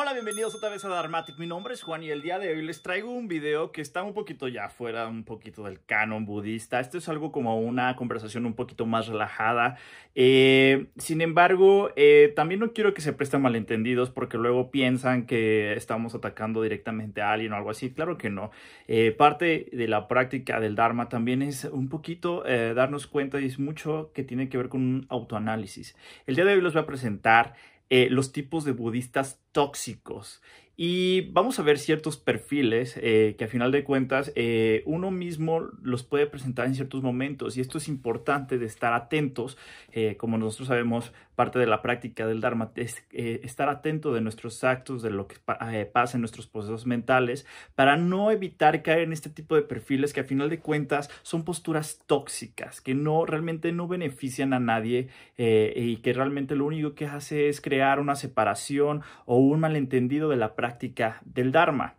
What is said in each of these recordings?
Hola, bienvenidos otra vez a Dharmatic. Mi nombre es Juan y el día de hoy les traigo un video que está un poquito ya fuera, un poquito del canon budista. Esto es algo como una conversación un poquito más relajada. Eh, sin embargo, eh, también no quiero que se presten malentendidos porque luego piensan que estamos atacando directamente a alguien o algo así. Claro que no. Eh, parte de la práctica del Dharma también es un poquito darnos cuenta y es mucho que tiene que ver con un autoanálisis. El día de hoy les voy a presentar los tipos de budistas tóxicos. Y vamos a ver ciertos perfiles eh, que a final de cuentas eh, uno mismo los puede presentar en ciertos momentos. Y esto es importante de estar atentos. como nosotros sabemos, parte de la práctica del Dharma es estar atento de nuestros actos, de lo que pasa en nuestros procesos mentales, para no evitar caer en este tipo de perfiles que a final de cuentas son posturas tóxicas, que no realmente no benefician a nadie y que realmente lo único que hace es crear una separación o un malentendido de la práctica del Dharma.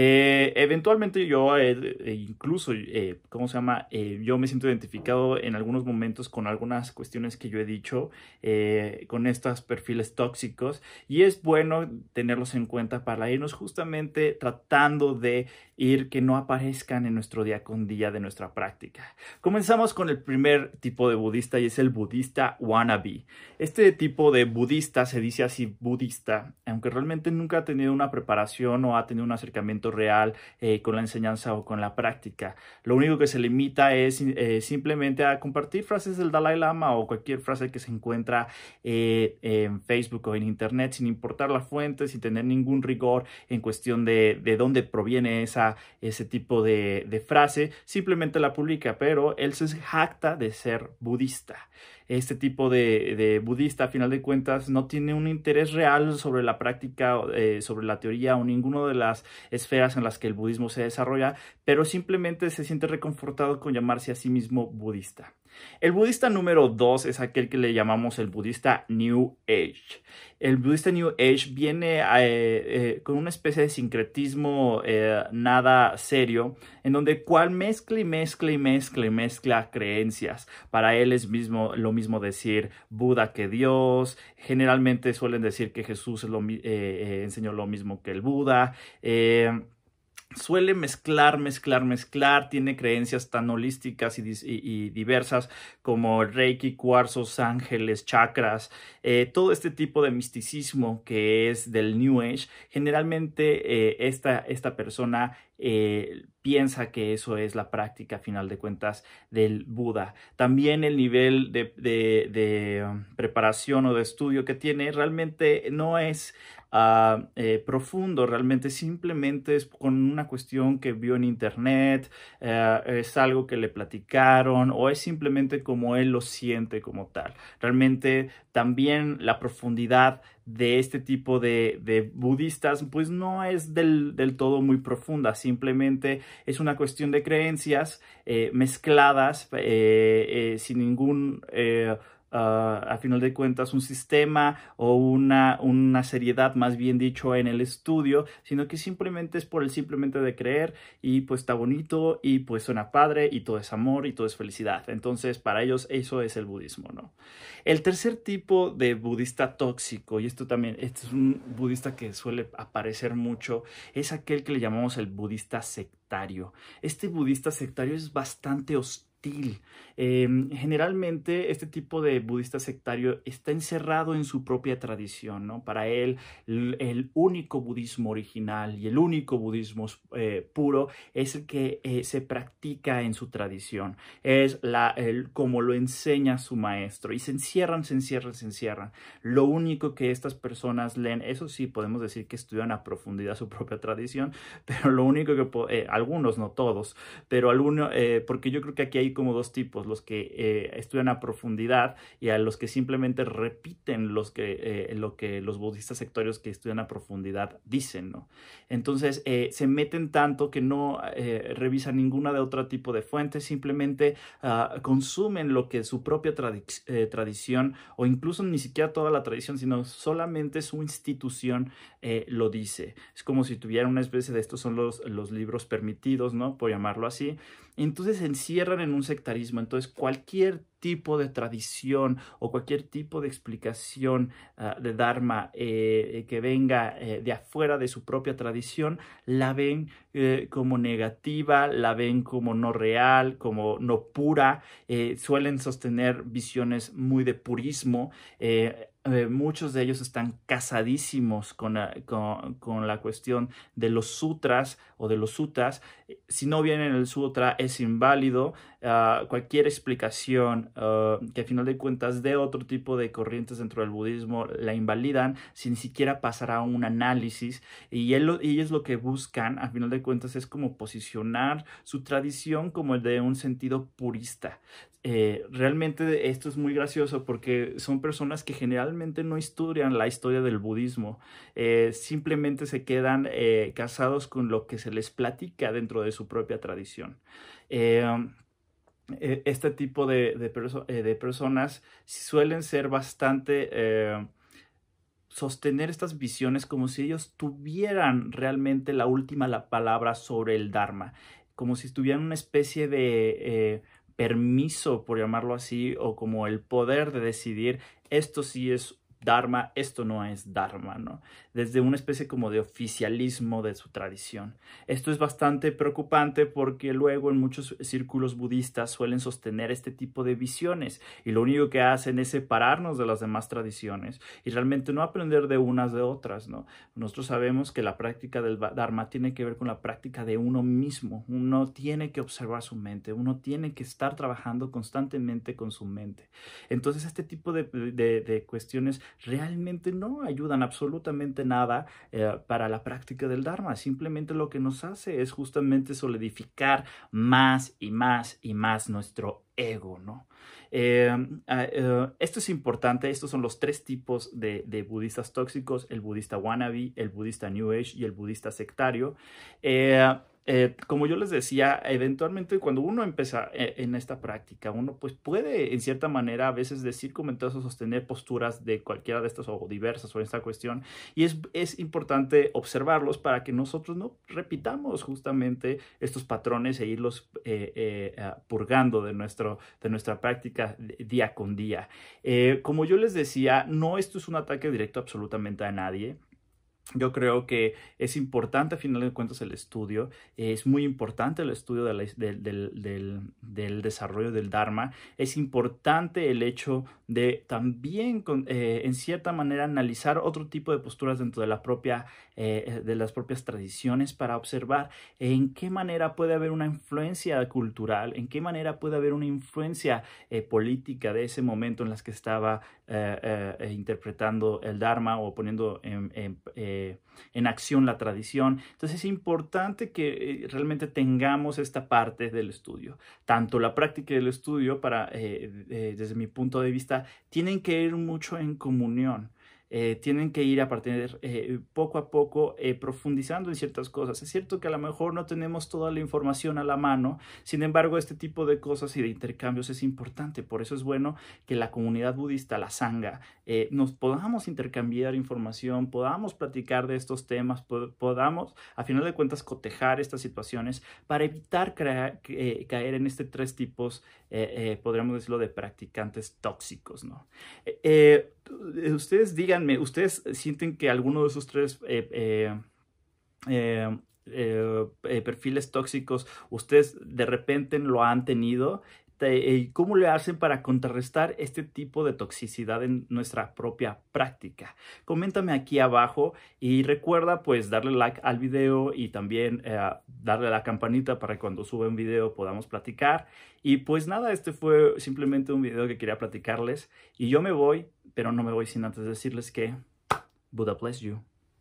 Eh, eventualmente yo, eh, eh, incluso, ¿cómo se llama? yo me siento identificado en algunos momentos con algunas cuestiones que yo he dicho, con estos perfiles tóxicos, y es bueno tenerlos en cuenta para irnos justamente tratando de ir que no aparezcan en nuestro día con día de nuestra práctica. Comenzamos con el primer tipo de budista y es el budista wannabe. Este tipo de budista se dice así budista, aunque realmente nunca ha tenido una preparación o ha tenido un acercamiento real eh, con la enseñanza o con la práctica. Lo único que se limita es eh, simplemente a compartir frases del Dalai Lama o cualquier frase que se encuentra eh, en Facebook o en Internet sin importar la fuente, sin tener ningún rigor en cuestión de, de dónde proviene esa, ese tipo de, de frase, simplemente la publica, pero él se jacta de ser budista este tipo de, budista, a final de cuentas, no tiene un interés real sobre la práctica, eh, sobre la teoría o ninguna de las esferas en las que el budismo se desarrolla, pero simplemente se siente reconfortado con llamarse a sí mismo budista. El budista número dos es aquel que le llamamos el budista New Age. El budista New Age viene eh, eh, con una especie de sincretismo eh, nada serio, en donde cual mezcla y mezcla y mezcla y mezcla creencias. Para él es mismo, lo mismo decir Buda que Dios. Generalmente suelen decir que Jesús enseñó lo mismo que el Buda suele mezclar, mezclar, mezclar, tiene creencias tan holísticas y, diversas como reiki, cuarzos, ángeles, chakras, eh, todo este tipo de misticismo que es del New Age, generalmente eh, esta, esta, persona eh, piensa que eso es la práctica, a final de cuentas, del Buda. También el nivel de, um, preparación o de estudio que tiene realmente no es Ah, eh, profundo, realmente simplemente es con una cuestión que vio en internet, eh, es algo que le platicaron o es simplemente como él lo siente como tal. Realmente también la profundidad de este tipo de, budistas pues no es del, todo muy profunda, simplemente es una cuestión de creencias eh, mezcladas sin ningún uh, a final de cuentas un sistema o una, una seriedad más bien dicho en el estudio, sino que simplemente es por el simplemente de creer y pues está bonito y pues suena padre y todo es amor y todo es felicidad. Entonces para ellos eso es el budismo, ¿no? El tercer tipo de budista tóxico, y esto también, este es un budista que suele aparecer mucho, es aquel que le llamamos el budista sectario. Este budista sectario es bastante hostil Em, generalmente este tipo de budista sectario está encerrado en su propia tradición, ¿no? Para él el, único budismo original y el único budismo eh, puro es el que eh, se practica en su tradición, es la, el, como lo enseña su maestro y se encierran, se encierran, se encierran. Lo único que estas personas leen, eso sí, podemos decir que estudian a profundidad su propia tradición, pero lo único que, eh, algunos, no todos, pero algunos, porque yo creo que aquí hay como dos tipos, los que eh, estudian a profundidad y a los que simplemente repiten los que, eh, lo que los budistas sectorios que estudian a profundidad dicen, ¿no? Entonces eh, se meten tanto que no revisan ninguna de otro tipo de fuentes, simplemente ah, consumen lo que su propia tradición o incluso ni siquiera toda la tradición, sino solamente su institución lo dice. Es como si tuvieran una especie de estos son los, los libros permitidos, ¿no? Por llamarlo así. Entonces se encierran en un sectarismo. Entonces, cualquier tipo de tradición o cualquier tipo de explicación ah, de Dharma eh, que venga eh, de afuera de su propia tradición, la ven eh, como negativa, la ven como no real, como no pura, suelen sostener visiones muy de purismo. Muchos de ellos están casadísimos con la, con, la, cuestión de los sutras o de los sutras. Si no viene en el sutra es inválido. Ah, cualquier explicación Uh, que a final de cuentas de otro tipo de corrientes dentro del budismo la invalidan sin siquiera pasar a un análisis y, ellos lo que buscan a final de cuentas es como posicionar su tradición como el de un sentido purista. Eh, realmente esto es muy gracioso porque son personas que generalmente no estudian la historia del budismo, eh, simplemente se quedan eh, casados con lo que se les platica dentro de su propia tradición. Este tipo de, de, personas suelen ser bastante... Sostener estas visiones como si ellos tuvieran realmente la última la palabra sobre el Dharma, como si tuvieran una especie de permiso, por llamarlo así, o como el poder de decidir esto sí es Dharma, esto no es Dharma, ¿no? Desde una especie como de oficialismo de su tradición. Esto es bastante preocupante porque luego en muchos círculos budistas suelen sostener este tipo de visiones y lo único que hacen es separarnos de las demás tradiciones y realmente no aprender de unas de otras, ¿no? Nosotros sabemos que la práctica del Dharma tiene que ver con la práctica de uno mismo. Uno tiene que observar su mente, uno tiene que estar trabajando constantemente con su mente. Entonces este tipo de, de, de cuestiones realmente no ayudan absolutamente nada eh, para la práctica del Dharma. Simplemente lo que nos hace es justamente solidificar más y más y más nuestro ego, ¿no? Eh, ah, eh, esto es importante, estos son los tres tipos de, de, budistas tóxicos, el budista wannabe, el budista New Age y el budista sectario. Eh, como yo les decía, eventualmente cuando uno empieza eh, en esta práctica, uno pues puede en cierta manera a veces decir comentarios o sostener posturas de cualquiera de estas o diversas o esta cuestión y es, es importante observarlos para que nosotros no repitamos justamente estos patrones e irlos eh, purgando de, nuestro, de nuestra práctica día con día. como yo les decía, no esto es un ataque directo absolutamente a nadie. Yo creo que es importante, a final de cuentas, el estudio. Es muy importante el estudio del, desarrollo del Dharma. Es importante el hecho de también, eh, en cierta manera, analizar otro tipo de posturas dentro de, la propia, eh, de las propias tradiciones para observar en qué manera puede haber una influencia cultural, en qué manera puede haber una influencia eh, política de ese momento en las que estaba interpretando el Dharma o poniendo en eh, en acción la tradición. Entonces es importante que eh, realmente tengamos esta parte del estudio. Tanto la práctica del estudio, para, eh, desde mi punto de vista, tienen que ir mucho en comunión. Eh, tienen que ir a partir eh, poco a poco eh, profundizando en ciertas cosas. Es cierto que a lo mejor no tenemos toda la información a la mano, sin embargo este tipo de cosas y de intercambios es importante, por eso es bueno que la comunidad budista, la sangha, nos podamos intercambiar información, podamos platicar de estos temas, podamos a final de cuentas cotejar estas situaciones para evitar caer en este tres tipos, podríamos decirlo, de practicantes tóxicos. ¿no? Ustedes díganme, ¿ustedes sienten que alguno de esos tres eh, eh, eh, perfiles tóxicos, ustedes de repente lo han tenido? ¿Y cómo le hacen para contrarrestar este tipo de toxicidad en nuestra propia práctica? Coméntame aquí abajo y recuerda pues darle like al video y también darle a la campanita para que cuando sube un video podamos platicar. Y pues nada, este fue simplemente un video que quería platicarles y yo me voy pero no me voy sin antes decirles que Buddha bless you.